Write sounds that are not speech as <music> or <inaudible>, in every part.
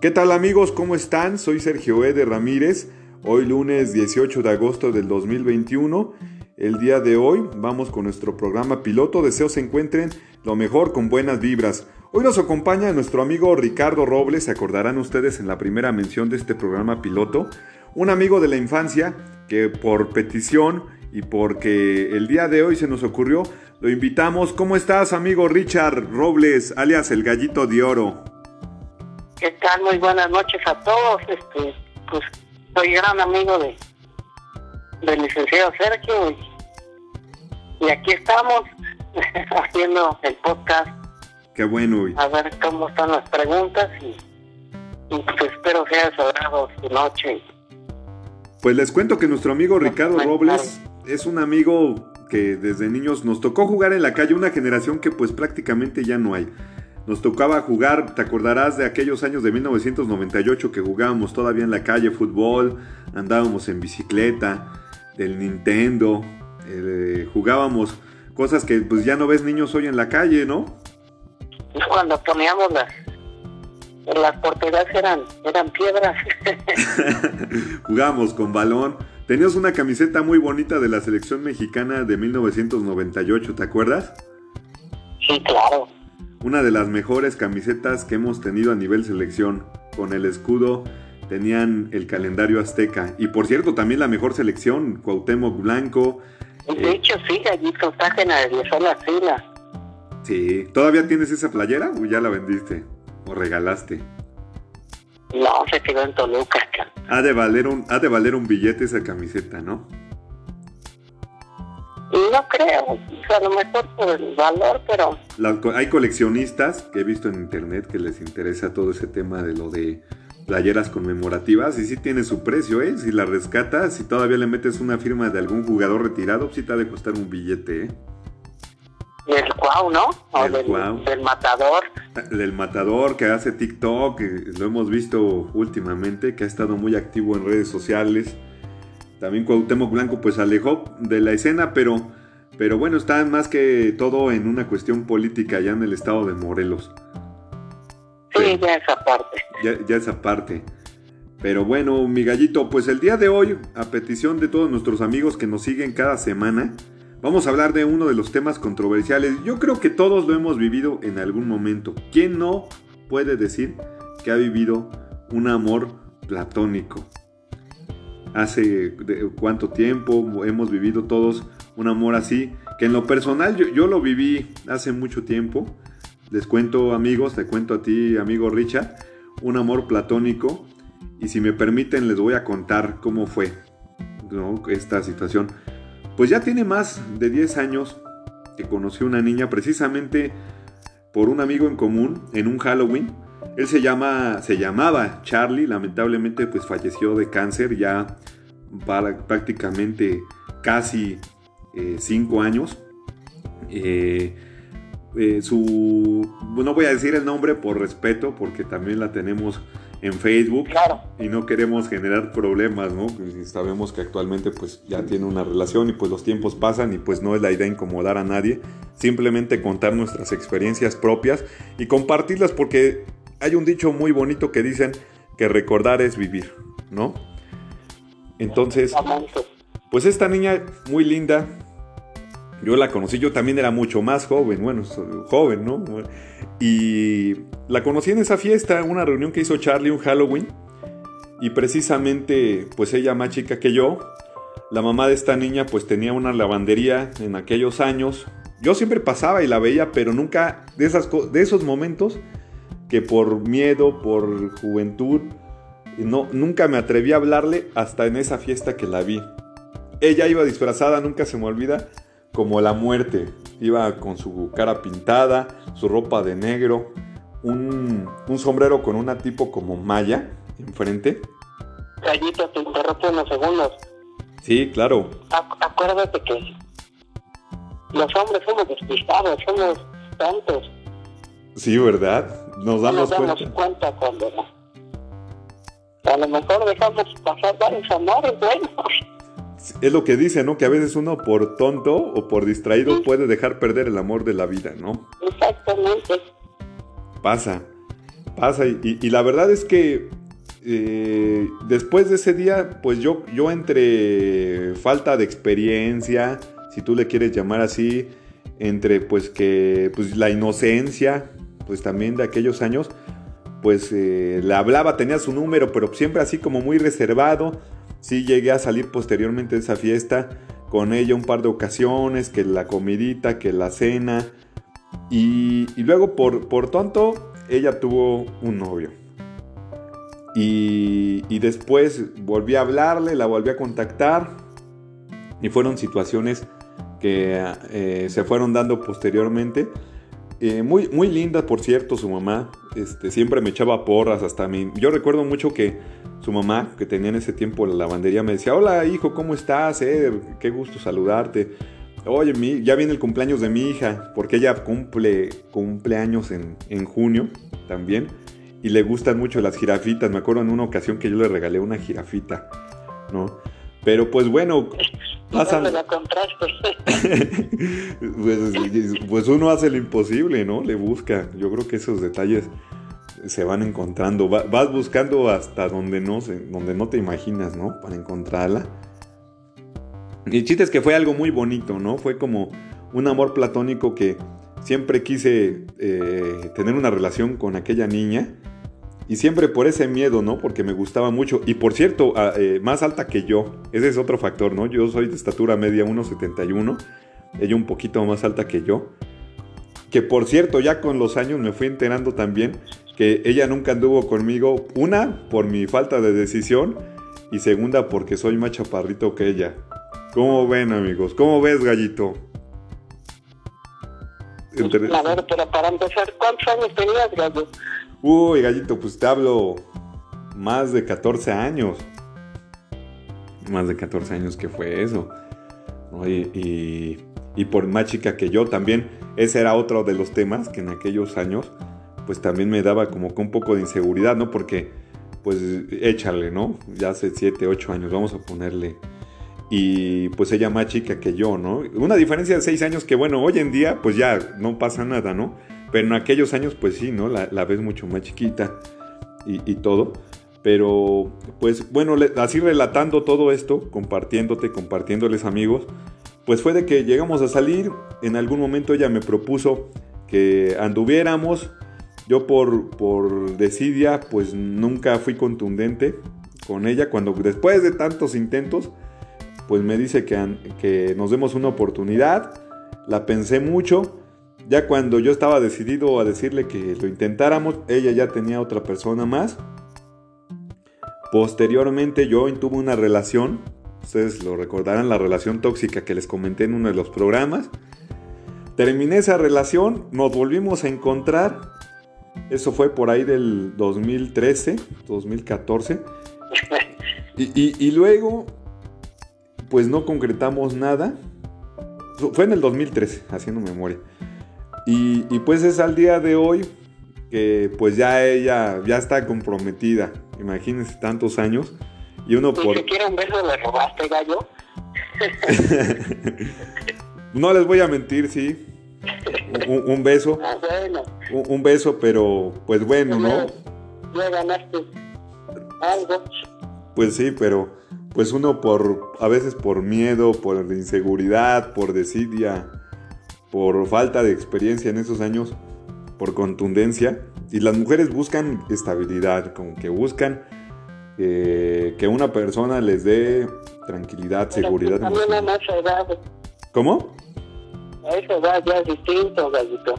¿Qué tal amigos? ¿Cómo están? Soy Sergio E. de Ramírez. Hoy lunes 18 de agosto del 2021. El día de hoy vamos con nuestro programa piloto. Deseo se encuentren lo mejor con buenas vibras. Hoy nos acompaña nuestro amigo Ricardo Robles. Se acordarán ustedes en la primera mención de este programa piloto. Un amigo de la infancia que por petición y porque el día de hoy se nos ocurrió, lo invitamos. ¿Cómo estás amigo Richard Robles, alias el gallito de oro? ¿Qué tal? Muy buenas noches a todos. Este, pues soy gran amigo de del licenciado Sergio y, aquí estamos <laughs> haciendo el podcast. Qué bueno. A ver cómo están las preguntas y, pues espero sea sobrado su noche. Pues les cuento que nuestro amigo Ricardo Robles es un amigo que desde niños nos tocó jugar en la calle, una generación que pues prácticamente ya no hay. Nos tocaba jugar, te acordarás de aquellos años de 1998 que jugábamos todavía en la calle fútbol, andábamos en bicicleta, del Nintendo, eh, jugábamos cosas que pues ya no ves niños hoy en la calle, ¿no? Cuando poníamos las, las porteras eran, eran piedras. <laughs> jugábamos con balón. Tenías una camiseta muy bonita de la selección mexicana de 1998, ¿te acuerdas? Sí, claro una de las mejores camisetas que hemos tenido a nivel selección. Con el escudo tenían el calendario azteca. Y por cierto, también la mejor selección, Cuauhtémoc Blanco. De hecho, sí, allí contagian a la fila. Sí, ¿todavía tienes esa playera o ya la vendiste? ¿O regalaste? No, se quedó en Toluca. Ha de valer un, ha de valer un billete esa camiseta, ¿no? No creo, a lo mejor por el valor, pero... hay coleccionistas que he visto en internet que les interesa todo ese tema de lo de playeras conmemorativas y sí tiene su precio, ¿eh? Si la rescatas, si todavía le metes una firma de algún jugador retirado, sí te ha de costar un billete, ¿eh? Del Cuau, ¿no? O del, del, Matador. Del Matador que hace TikTok, lo hemos visto últimamente, que ha estado muy activo en redes sociales también Cuauhtémoc Blanco pues alejó de la escena, pero, pero bueno, está más que todo en una cuestión política allá en el estado de Morelos. Sí, ya esa parte. Ya, ya esa parte. Pero bueno, mi gallito, pues el día de hoy, a petición de todos nuestros amigos que nos siguen cada semana, vamos a hablar de uno de los temas controversiales. Yo creo que todos lo hemos vivido en algún momento. ¿Quién no puede decir que ha vivido un amor platónico? hace cuánto tiempo hemos vivido todos un amor así, que en lo personal yo, lo viví hace mucho tiempo. Les cuento amigos, te cuento a ti amigo Richard, un amor platónico y si me permiten les voy a contar cómo fue esta situación. Pues ya tiene más de 10 años que conocí a una niña precisamente por un amigo en común en un Halloween él se llama, se llamaba Charlie, lamentablemente pues falleció de cáncer ya prácticamente casi eh, cinco años. Eh, eh, su, no voy a decir el nombre por respeto, porque también la tenemos en Facebook y no queremos generar problemas, ¿no? Sabemos que actualmente pues ya tiene una relación y pues los tiempos pasan y pues no es la idea incomodar a nadie, simplemente contar nuestras experiencias propias y compartirlas porque hay un dicho muy bonito que dicen que recordar es vivir, ¿no? Entonces, pues esta niña muy linda, yo la conocí, yo también era mucho más joven, bueno, joven, ¿no? Y la conocí en esa fiesta, una reunión que hizo Charlie, un Halloween, y precisamente, pues ella más chica que yo, la mamá de esta niña pues tenía una lavandería en aquellos años. Yo siempre pasaba y la veía, pero nunca de, esas, de esos momentos que por miedo, por juventud, no, nunca me atreví a hablarle hasta en esa fiesta que la vi. Ella iba disfrazada, nunca se me olvida, como la muerte. Iba con su cara pintada, su ropa de negro, un, sombrero con una tipo como malla enfrente. Gallito, te interrumpo unos segundos. Sí, claro. acuérdate que los hombres somos despistados, somos tontos. Sí, ¿verdad? nos damos, nos damos cuenta. cuando a lo mejor dejamos pasar varios amores buenos. Es lo que dice, ¿no? Que a veces uno por tonto o por distraído puede dejar perder el amor de la vida, ¿no? Exactamente. Pasa. pasa y, la verdad es que eh, después de ese día, pues yo, yo entre falta de experiencia, si tú le quieres llamar así, entre pues que pues la inocencia, pues también de aquellos años, pues eh, le hablaba, tenía su número, pero siempre así como muy reservado. Sí llegué a salir posteriormente de esa fiesta con ella un par de ocasiones, que la comidita, que la cena. Y, luego por, por tonto, ella tuvo un novio. Y, y, después volví a hablarle, la volví a contactar. Y fueron situaciones que eh, se fueron dando posteriormente. Eh, muy, muy linda, por cierto, su mamá. Este, siempre me echaba porras hasta mí. Yo recuerdo mucho que su mamá, que tenía en ese tiempo la lavandería, me decía, hola hijo, ¿cómo estás? Eh, qué gusto saludarte. Oye, mi, ya viene el cumpleaños de mi hija, porque ella cumple cumpleaños en, en junio también. Y le gustan mucho las jirafitas. Me acuerdo en una ocasión que yo le regalé una jirafita, ¿no? Pero pues bueno, pasan... la <laughs> pues, pues uno hace lo imposible, ¿no? Le busca. Yo creo que esos detalles se van encontrando. vas buscando hasta donde no, donde no te imaginas, ¿no? Para encontrarla. Y el chiste es que fue algo muy bonito, ¿no? Fue como un amor platónico que siempre quise eh, tener una relación con aquella niña. Y siempre por ese miedo, ¿no? Porque me gustaba mucho. Y por cierto, eh, más alta que yo. Ese es otro factor, ¿no? Yo soy de estatura media 1,71. Ella un poquito más alta que yo. Que por cierto, ya con los años me fui enterando también que ella nunca anduvo conmigo. Una, por mi falta de decisión. Y segunda, porque soy más chaparrito que ella. ¿Cómo ven, amigos? ¿Cómo ves, gallito? A ver, pero para empezar, ¿cuántos años tenías, gallo? Uy, gallito, pues te hablo más de 14 años. Más de 14 años que fue eso. Y, y, por más chica que yo también, ese era otro de los temas que en aquellos años, pues también me daba como que un poco de inseguridad, ¿no? Porque, pues échale, ¿no? Ya hace 7, 8 años, vamos a ponerle. Y pues ella más chica que yo, ¿no? Una diferencia de 6 años que, bueno, hoy en día, pues ya no pasa nada, ¿no? Pero en aquellos años, pues sí, ¿no? La, ves mucho más chiquita y, todo. Pero, pues bueno, así relatando todo esto, compartiéndote, compartiéndoles amigos, pues fue de que llegamos a salir. En algún momento ella me propuso que anduviéramos. Yo por, por desidia, pues nunca fui contundente con ella. Cuando después de tantos intentos, pues me dice que, que nos demos una oportunidad. La pensé mucho ya cuando yo estaba decidido a decirle que lo intentáramos, ella ya tenía otra persona más. Posteriormente yo tuve una relación, ustedes lo recordarán, la relación tóxica que les comenté en uno de los programas. Terminé esa relación, nos volvimos a encontrar. Eso fue por ahí del 2013, 2014. Y, y luego, pues no concretamos nada. Fue en el 2013, haciendo memoria. Y, pues es al día de hoy que pues ya ella ya está comprometida. Imagínense tantos años. Y uno por... Si quiere un beso le robaste, gallo. <laughs> no les voy a mentir, sí. <laughs> Un, beso. Ah, un, beso, pero pues bueno, ¿no? Ya ganaste algo. Pues sí, pero pues uno por a veces por miedo, por inseguridad, por desidia, por falta de experiencia en esos años, por contundencia. Y las mujeres buscan estabilidad, como que buscan eh, que una persona les dé tranquilidad, seguridad. ¿Cómo? A esa edad ya es distinto, gallito.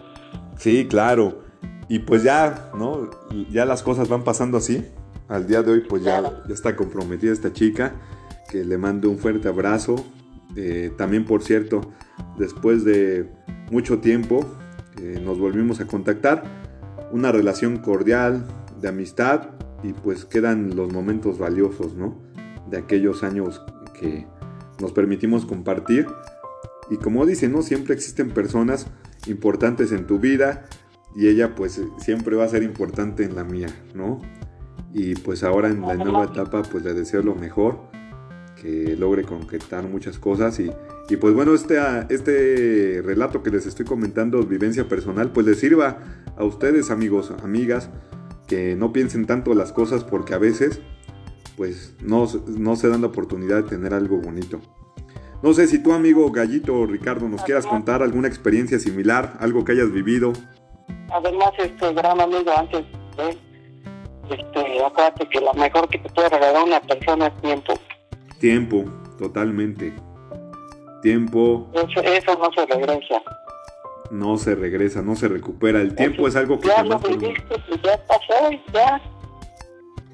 Sí, claro. Y pues ya, ¿no? Ya las cosas van pasando así. Al día de hoy, pues ya, ya está comprometida esta chica. Que le mando un fuerte abrazo. Eh, también, por cierto, después de mucho tiempo eh, nos volvimos a contactar. Una relación cordial, de amistad y pues quedan los momentos valiosos, ¿no? De aquellos años que nos permitimos compartir. Y como dicen, ¿no? Siempre existen personas importantes en tu vida y ella pues siempre va a ser importante en la mía, ¿no? Y pues ahora en la nueva etapa pues le deseo lo mejor que logre concretar muchas cosas y, y pues bueno, este, este relato que les estoy comentando, vivencia personal, pues les sirva a ustedes amigos, amigas, que no piensen tanto las cosas porque a veces pues no, no se dan la oportunidad de tener algo bonito. No sé si tu amigo Gallito o Ricardo nos quieras contar alguna experiencia similar, algo que hayas vivido. Además, este gran amigo, antes de este, acuérdate que lo mejor que te puede regalar una persona es tiempo. Tiempo, totalmente. Tiempo. Eso, eso no se regresa. No se regresa, no se recupera. El tiempo es algo que ya lo viviste, pues ya pasó, ya.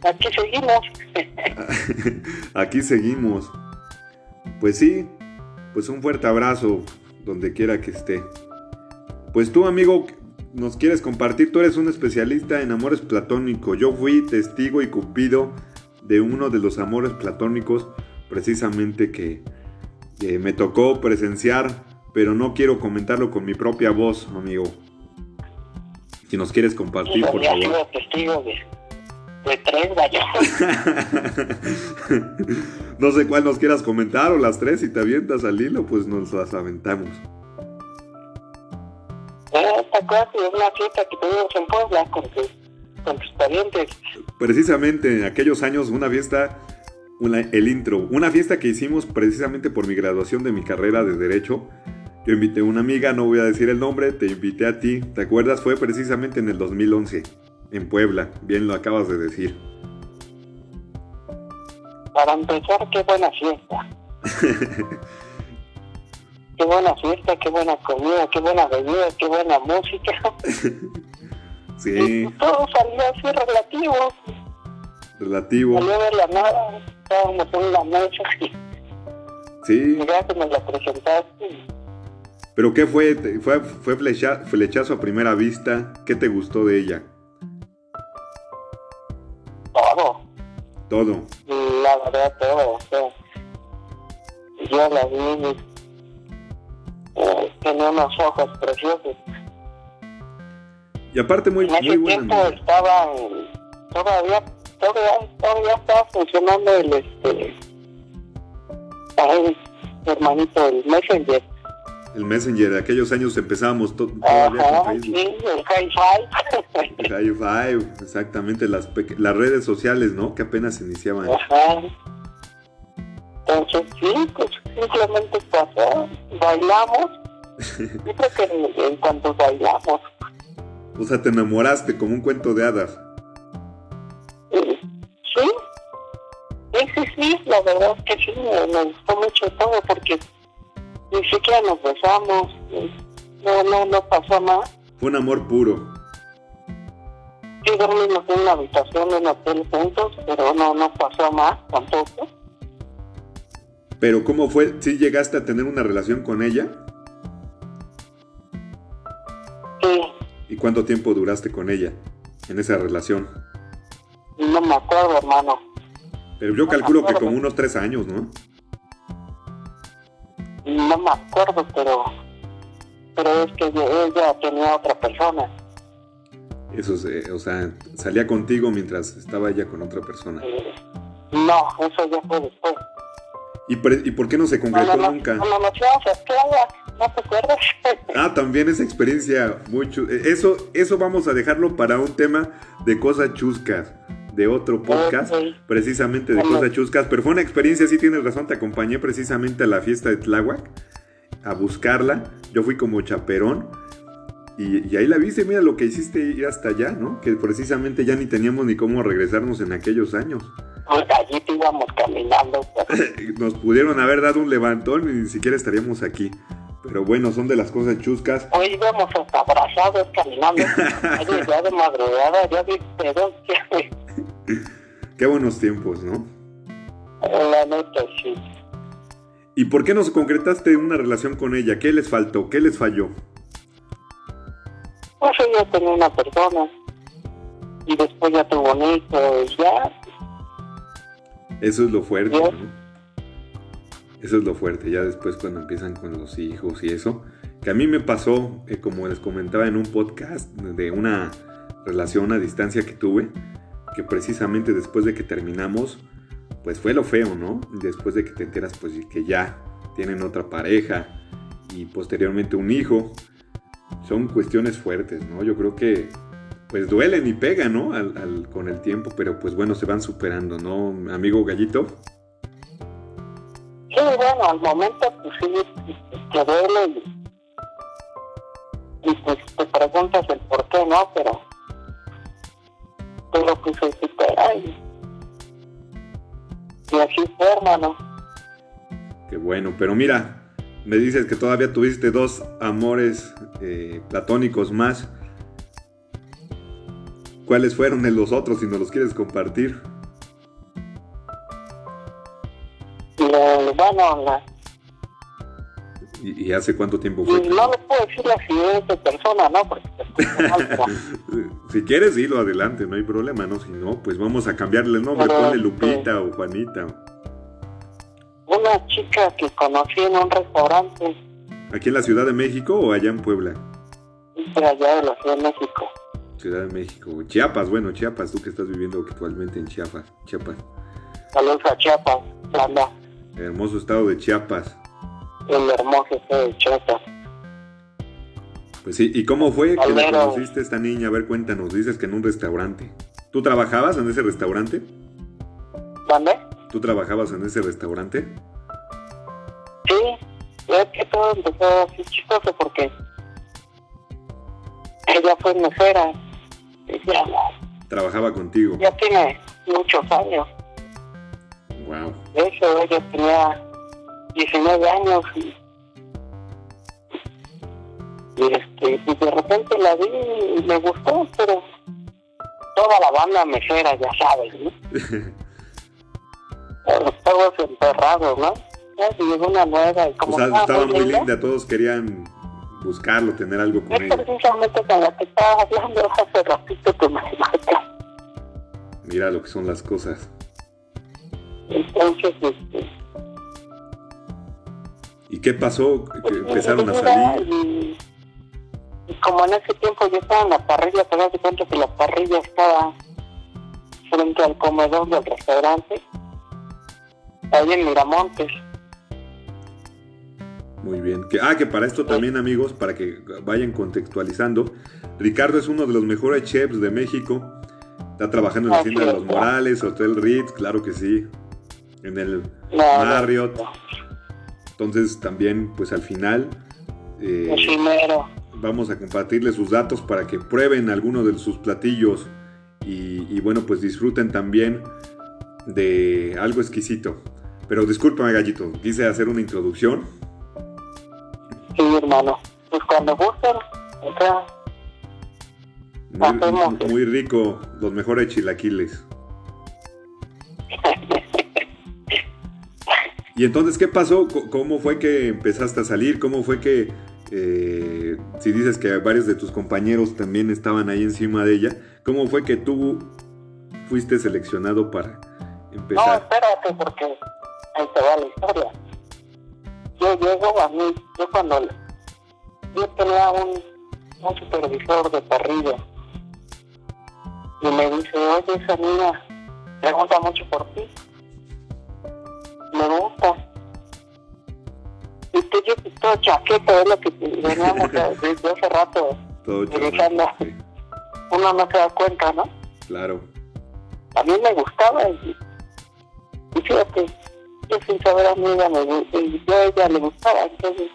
Aquí seguimos. <laughs> Aquí seguimos. Pues sí, pues un fuerte abrazo donde quiera que esté. Pues tú, amigo, nos quieres compartir, tú eres un especialista en amores platónicos. Yo fui testigo y cupido de uno de los amores platónicos precisamente que, me tocó presenciar, pero no quiero comentarlo con mi propia voz, amigo. Si nos quieres compartir, por favor. testigo de, tres, <laughs> no sé cuál nos quieras comentar o las tres, si te avientas al hilo, pues nos las aventamos. ¿Te acuerdas de una fiesta que tuvimos en Puebla con tus, con tus parientes? Precisamente en aquellos años, una fiesta el intro. Una fiesta que hicimos precisamente por mi graduación de mi carrera de Derecho. Yo invité a una amiga, no voy a decir el nombre, te invité a ti. ¿Te acuerdas? Fue precisamente en el 2011, en Puebla. Bien lo acabas de decir. Para empezar, qué buena fiesta. <laughs> qué buena fiesta, qué buena comida, qué buena bebida, qué buena música. <laughs> sí. todo salió así relativo. Relativo. Salió de la nada estábamos en la mesa y sí. ya que me la presentaste. ¿Pero qué fue? ¿Fue, fue flechazo a primera vista? ¿Qué te gustó de ella? Todo. La verdad, todo. yo la vi, eh, tenía unos ojos preciosos. Y aparte muy, en ese muy buena. tiempo estaban todavía todavía, todavía estaba funcionando el este ay, hermanito el Messenger el Messenger de aquellos años empezábamos todavía Ajá, con Facebook. Sí, el High Five. High Five, exactamente, las, las redes sociales, ¿no? Que apenas iniciaban. Ajá. Entonces, sí, pues simplemente pasó, bailamos. Yo creo que en, cuanto bailamos. O sea, te enamoraste como un cuento de hadas. Sí, sí, sí, sí, la verdad es que sí, me, gustó mucho todo porque ni siquiera nos besamos, no, no, no pasó nada. Fue un amor puro. Sí, dormimos en una habitación en un hotel juntos, pero no, no pasó más tampoco. Pero ¿cómo fue? ¿Sí llegaste a tener una relación con ella? Sí. ¿Y cuánto tiempo duraste con ella en esa relación? No me acuerdo, hermano. Pero yo calculo que como unos tres años, ¿no? No me acuerdo, pero pero es que ella tenía otra persona. Eso, o sea, salía contigo mientras estaba ella con otra persona. No, eso ya fue después. ¿Y, por qué no se concretó nunca? No, no, no, ¿no te acuerdas? <laughs> ah, también esa experiencia, mucho. Eso, eso vamos a dejarlo para un tema de cosas chuscas de otro podcast, precisamente de cosas chuscas, pero fue una experiencia, sí tienes razón, te acompañé precisamente a la fiesta de Tláhuac, a buscarla, yo fui como chaperón, y, ahí la viste, mira lo que hiciste ir hasta allá, ¿no? Que precisamente ya ni teníamos ni cómo regresarnos en aquellos años. allí íbamos caminando. <laughs> Nos pudieron haber dado un levantón y ni siquiera estaríamos aquí. Pero bueno, son de las cosas chuscas. Hoy íbamos hasta abrazados caminando. <laughs> ya de madrugada, ya de <laughs> Qué buenos tiempos, ¿no? La neta, sí. ¿Y por qué no concretaste una relación con ella? ¿Qué les faltó? ¿Qué les falló? Pues ella tenía una persona y después ya tuvo un hijo y ya. Eso es lo fuerte, ¿no? Eso es lo fuerte, ya después cuando empiezan con los hijos y eso. Que a mí me pasó, eh, como les comentaba en un podcast, de una relación a distancia que tuve, que precisamente después de que terminamos, pues fue lo feo, ¿no? Después de que te enteras pues que ya tienen otra pareja y posteriormente un hijo, son cuestiones fuertes, ¿no? Yo creo que pues duelen y pegan, ¿no? Al, con el tiempo, pero pues bueno, se van superando, ¿no, amigo Gallito? Bueno, al momento pues sí, te duele y, pues te preguntas el por qué, ¿no? Pero, pero pues se supera y, y así fue, hermano. Qué bueno, pero mira, me dices que todavía tuviste dos amores eh, platónicos más. ¿Cuáles fueron los otros si no los quieres compartir? Bueno, la... ¿Y, hace cuánto tiempo fue? No le puedo decir la siguiente persona, ¿no? Porque <laughs> si quieres, dilo adelante, no hay problema, ¿no? Si no, pues vamos a cambiarle el nombre, ponle Lupita o Juanita una chica que conocí en un restaurante. ¿Aquí en la Ciudad de México o allá en Puebla? allá en la Ciudad de México. Ciudad de México. Chiapas, bueno, Chiapas, tú que estás viviendo actualmente en Chiapas. Chiapas. Saludos a Chiapas, Anda. Hermoso estado de Chiapas. El hermoso estado de Chiapas. Pues sí, ¿y cómo fue que la conociste esta niña? A ver, cuéntanos, dices que en un restaurante. ¿Tú trabajabas en ese restaurante? ¿Dónde? ¿Tú trabajabas en ese restaurante? Sí, es que todo empezó así chistoso porque ella fue mesera. Trabajaba contigo. Ya tiene muchos años. Wow. De hecho, ella tenía 19 años y, este, y de repente la vi y me gustó, pero toda la banda mesera, ya sabes, ¿no? <laughs> todos enterrados, ¿no? Y llegó una nueva y como... O sea, estaba muy linda. todos querían buscarlo, tener algo con ella. Es precisamente con la que estaba hablando hace ratito me marca. Mira lo que son las cosas. Entonces, este... ¿Y qué pasó? Que pues, empezaron a salir. Y, y, como en ese tiempo yo estaba en la parrilla, te das cuenta que la parrilla estaba frente al comedor del restaurante ahí en Miramontes. Muy bien. Que, ah, que para esto también, amigos, para que vayan contextualizando, Ricardo es uno de los mejores chefs de México. Está trabajando en la tienda de los Morales, Hotel Ritz, claro que sí. En el Marriott. Entonces también, pues al final, eh, vamos a compartirle sus datos para que prueben alguno de sus platillos y, y bueno, pues disfruten también de algo exquisito. Pero discúlpame, gallito, quise hacer una introducción. Sí, hermano. Pues cuando gusten, muy, muy rico, los mejores chilaquiles. <laughs> y entonces, ¿qué pasó? ¿Cómo fue que empezaste a salir? ¿Cómo fue que, eh, si dices que varios de tus compañeros también estaban ahí encima de ella, ¿cómo fue que tú fuiste seleccionado para empezar? No, espérate, porque ahí te va la historia. Yo llego a mí, yo cuando yo tenía un, un supervisor de parrilla y me dice, oye, esa niña pregunta mucho por ti. Me gusta. Y que yo todo chaqueta es lo que veníamos <laughs> desde hace rato todo Uno no se da cuenta, ¿no? Claro. A mí me gustaba y, y fíjate, yo sin saber a mí ella me, yo a ella le gustaba, entonces,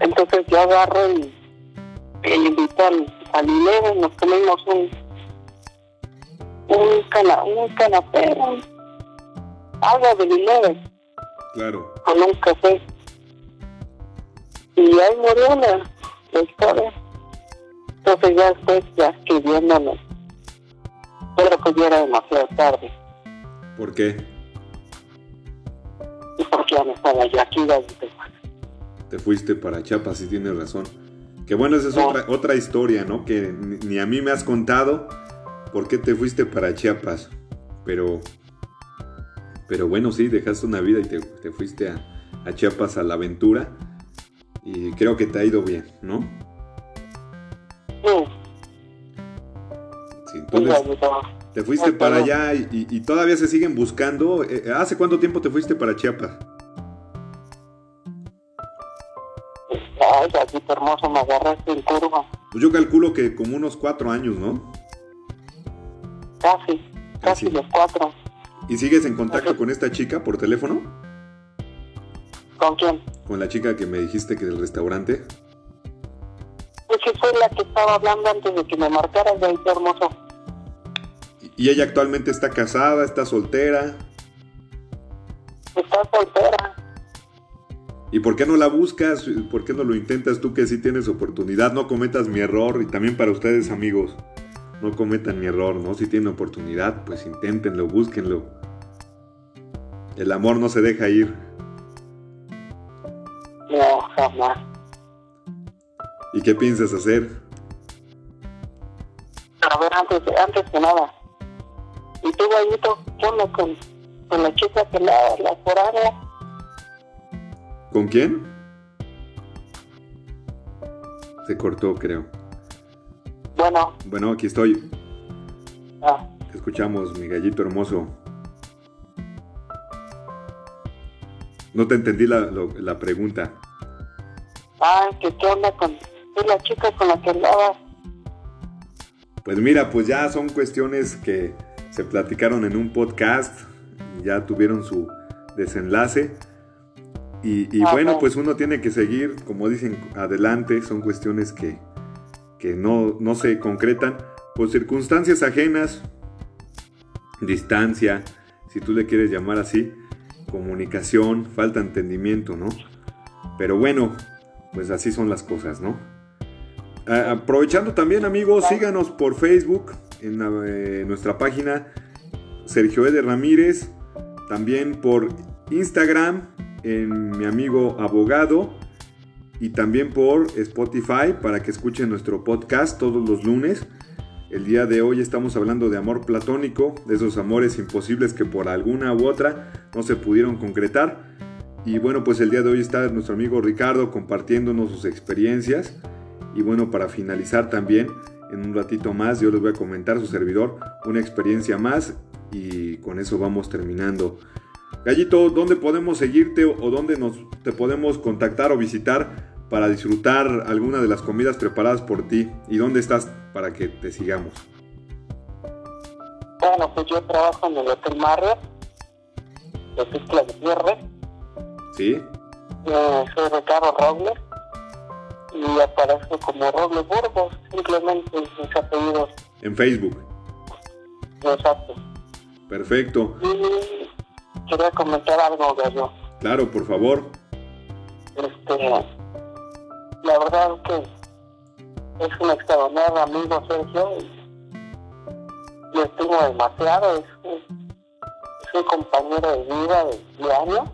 entonces yo agarro y, le invito al, al nos comimos un, un, cana, un canapé, un, algo de Eleven. Claro. Con un café. Y ahí murió la historia. Entonces ya después, ya escribiéndome, pero que ya era demasiado tarde. ¿Por qué? Porque ya no estaba yo aquí, Te fuiste para Chiapas, sí tienes razón. Que bueno, esa es otra, otra historia, ¿no? Que ni a mí me has contado por qué te fuiste para Chiapas. Pero, pero bueno, sí, dejaste una vida y te, te fuiste a, a, Chiapas a la aventura. Y creo que te ha ido bien, ¿no? Sí. Sí, entonces, te fuiste para allá y, todavía se siguen buscando. Eh, eh, ¿Hace cuánto tiempo te fuiste para Chiapas? Ay, aquí hermoso, me agarraste en curva. Pues yo calculo que como unos cuatro años, ¿no? Casi, casi los cuatro. ¿Y sigues en contacto con esta chica por teléfono? ¿Con quién? Con la chica que me dijiste que del restaurante. Pues sí fue la que estaba hablando antes de que me marcaras de ahí, qué hermoso. ¿Y ella actualmente está casada, está soltera? Está soltera. ¿Y por qué no la buscas? ¿Por qué no lo intentas tú que sí tienes oportunidad? No cometas mi error y también para ustedes amigos, no cometan mi error, ¿no? Si tienen oportunidad, pues inténtenlo, búsquenlo. El amor no se deja ir. No, jamás. ¿Y qué piensas hacer? A ver, antes, antes que nada. ¿Y tú, Gallito, qué onda con, con la chica que la, la? ¿Con quién? Se cortó, creo. Bueno, Bueno, aquí estoy. ah, Te escuchamos, mi gallito hermoso. No te entendí la, lo- la pregunta. ah, que qué onda con la chica con la que andaba. Pues mira, pues ya son cuestiones que se platicaron en un podcast, ya tuvieron su desenlace. Y, y Ajá. bueno, pues uno tiene que seguir, como dicen, adelante, son cuestiones que, que no, no se concretan por circunstancias ajenas, distancia, si tú le quieres llamar así, comunicación, falta entendimiento, ¿no? Pero bueno, pues así son las cosas, ¿no? Aprovechando también, amigos, síganos por Facebook, en la- eh, nuestra página Sergio Eder Ramírez, también por Instagram, en mi amigo abogado, y también por Spotify para que escuchen nuestro podcast todos los lunes. El día de hoy estamos hablando de amor platónico, de esos amores imposibles que por alguna u otra no se pudieron concretar. Y bueno, pues el día de hoy está nuestro amigo Ricardo compartiéndonos sus experiencias. Y bueno, para finalizar también, en un ratito más, yo les voy a comentar su servidor una experiencia más y con eso vamos terminando. Gallito, ¿dónde podemos seguirte o dónde nos te podemos contactar o visitar para disfrutar alguna de las comidas preparadas por ti? ¿Y dónde estás para que te sigamos? Bueno, pues yo trabajo en el Hotel Marriott, de Tuxtla Gutiérrez. ¿Sí? Eh, soy Ricardo Robles y aparezco como Robles Burgos, simplemente mis apellidos En Facebook. exactos. Perfecto. Y quería comentar algo, Gallo. Claro, por favor. Este, la verdad es que es un extraordinario amigo Sergio y lo estimo demasiado, es un, es un compañero de vida de diario,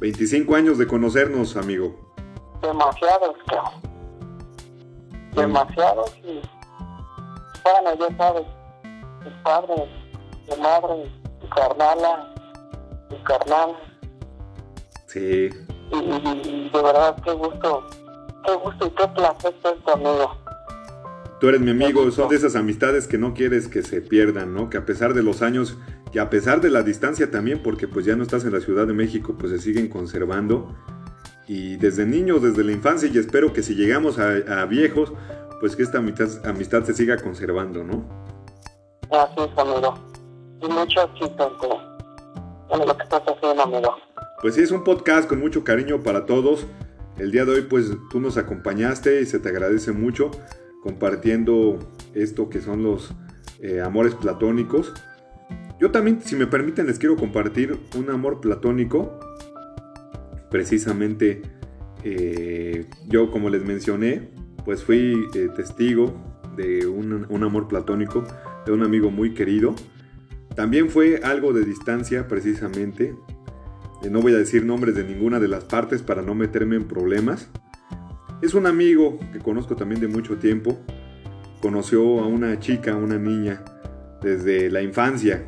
25 años de conocernos, amigo. demasiados, cabrón. demasiados y bueno, ya sabes, mi padre, mi madre, mi carnala, mi carnal, Sí. y, y- y de verdad qué gusto, qué gusto y qué placer ser tu amigo. Tú eres mi amigo, son de esas amistades que no quieres que se pierdan, ¿no? Que a pesar de los años y a pesar de la distancia también, porque pues ya no estás en la Ciudad de México, pues se siguen conservando. Y desde niños, desde la infancia, y espero que si llegamos a, a viejos, pues que esta amistad, amistad se siga conservando, ¿no? Es, amigo. Y mucho éxito en lo que estás haciendo, amigo. Pues sí, es un podcast con mucho cariño para todos. El día de hoy, pues tú nos acompañaste y se te agradece mucho compartiendo esto que son los eh, amores platónicos. Yo también, si me permiten, les quiero compartir un amor platónico. Precisamente, eh, yo como les mencioné, pues fui eh, testigo de un amor platónico de un amigo muy querido. También fue algo de distancia, precisamente. Eh, No voy a decir nombres de ninguna de las partes para no meterme en problemas. Es un amigo que conozco también de mucho tiempo. Conoció a una chica, una niña, desde la infancia.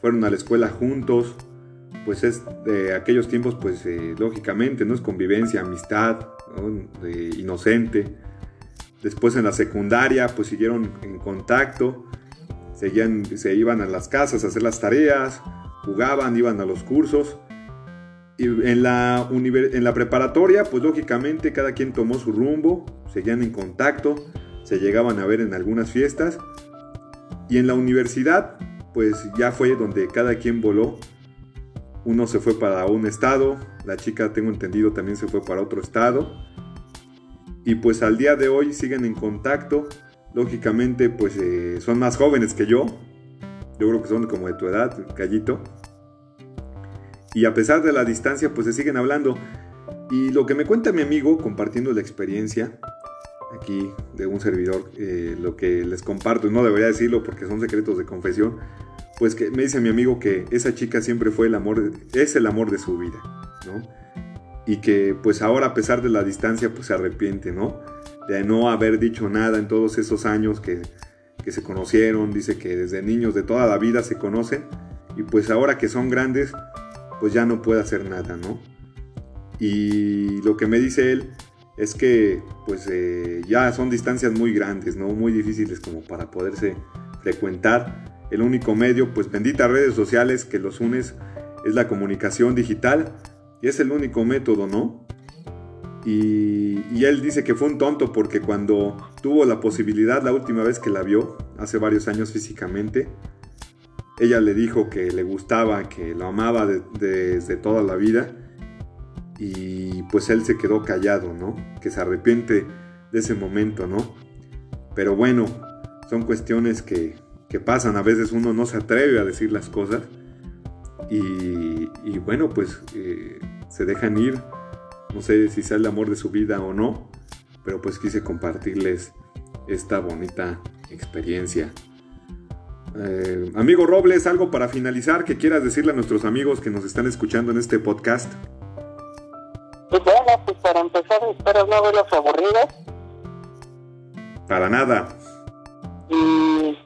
Fueron a la escuela juntos. Pues es de aquellos tiempos, pues eh, lógicamente, ¿no? Es convivencia, amistad. De inocente. Después en la secundaria, pues siguieron en contacto. Seguían, se iban a las casas a hacer las tareas, jugaban, iban a los cursos. Y en la, en la preparatoria, pues lógicamente cada quien tomó su rumbo, seguían en contacto, se llegaban a ver en algunas fiestas. Y en la universidad, pues ya fue donde cada quien voló. Uno se fue para un estado, la chica, tengo entendido, también se fue para otro estado. Y pues al día de hoy siguen en contacto. Lógicamente, pues eh, son más jóvenes que yo. Yo creo que son como de tu edad, Callito. Y a pesar de la distancia, pues se siguen hablando. Y lo que me cuenta mi amigo, compartiendo la experiencia, aquí de un servidor, eh, lo que les comparto, no debería decirlo porque son secretos de confesión, pues que me dice mi amigo que esa chica siempre fue el amor, es el amor de su vida, ¿no? Y que pues ahora a pesar de la distancia pues se arrepiente, ¿no? De no haber dicho nada en todos esos años que, que se conocieron, dice que desde niños de toda la vida se conocen y pues ahora que son grandes pues ya no puede hacer nada, ¿no? Y lo que me dice él es que pues eh, ya son distancias muy grandes, ¿no? Muy difíciles como para poderse frecuentar. El único medio, pues benditas redes sociales que los unes es la comunicación digital y es el único método, ¿no? Y, él dice que fue un tonto porque cuando tuvo la posibilidad la última vez que la vio, hace varios años físicamente, ella le dijo que le gustaba, que lo amaba desde toda la vida y pues él se quedó callado, ¿no? Que se arrepiente de ese momento, ¿no? Pero bueno, son cuestiones que, pasan, a veces uno no se atreve a decir las cosas y, bueno, pues eh, se dejan ir, no sé si sea el amor de su vida o no, pero pues quise compartirles esta bonita experiencia. Eh, amigo Robles, algo para finalizar que quieras decirle a nuestros amigos que nos están escuchando en este podcast. Pues bueno, pues para empezar, espero no verlos aburridos. Para nada. Y,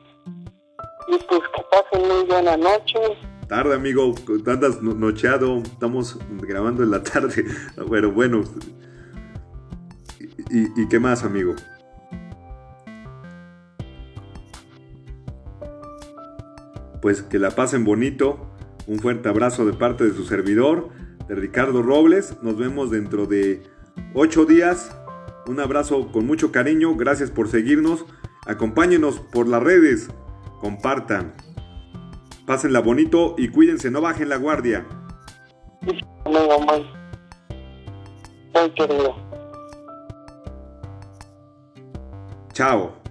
y pues que pasen muy buena noche. Tarde, amigo, andas nocheado, estamos grabando en la tarde. <laughs> Pero bueno, ¿y, qué más, amigo? pues que la pasen bonito. Un fuerte abrazo de parte de su servidor, de Ricardo Robles. Nos vemos dentro de ocho días. Un abrazo con mucho cariño. Gracias por seguirnos. Acompáñenos por las redes. Compartan. Pásenla bonito y cuídense, no bajen la guardia. Chao.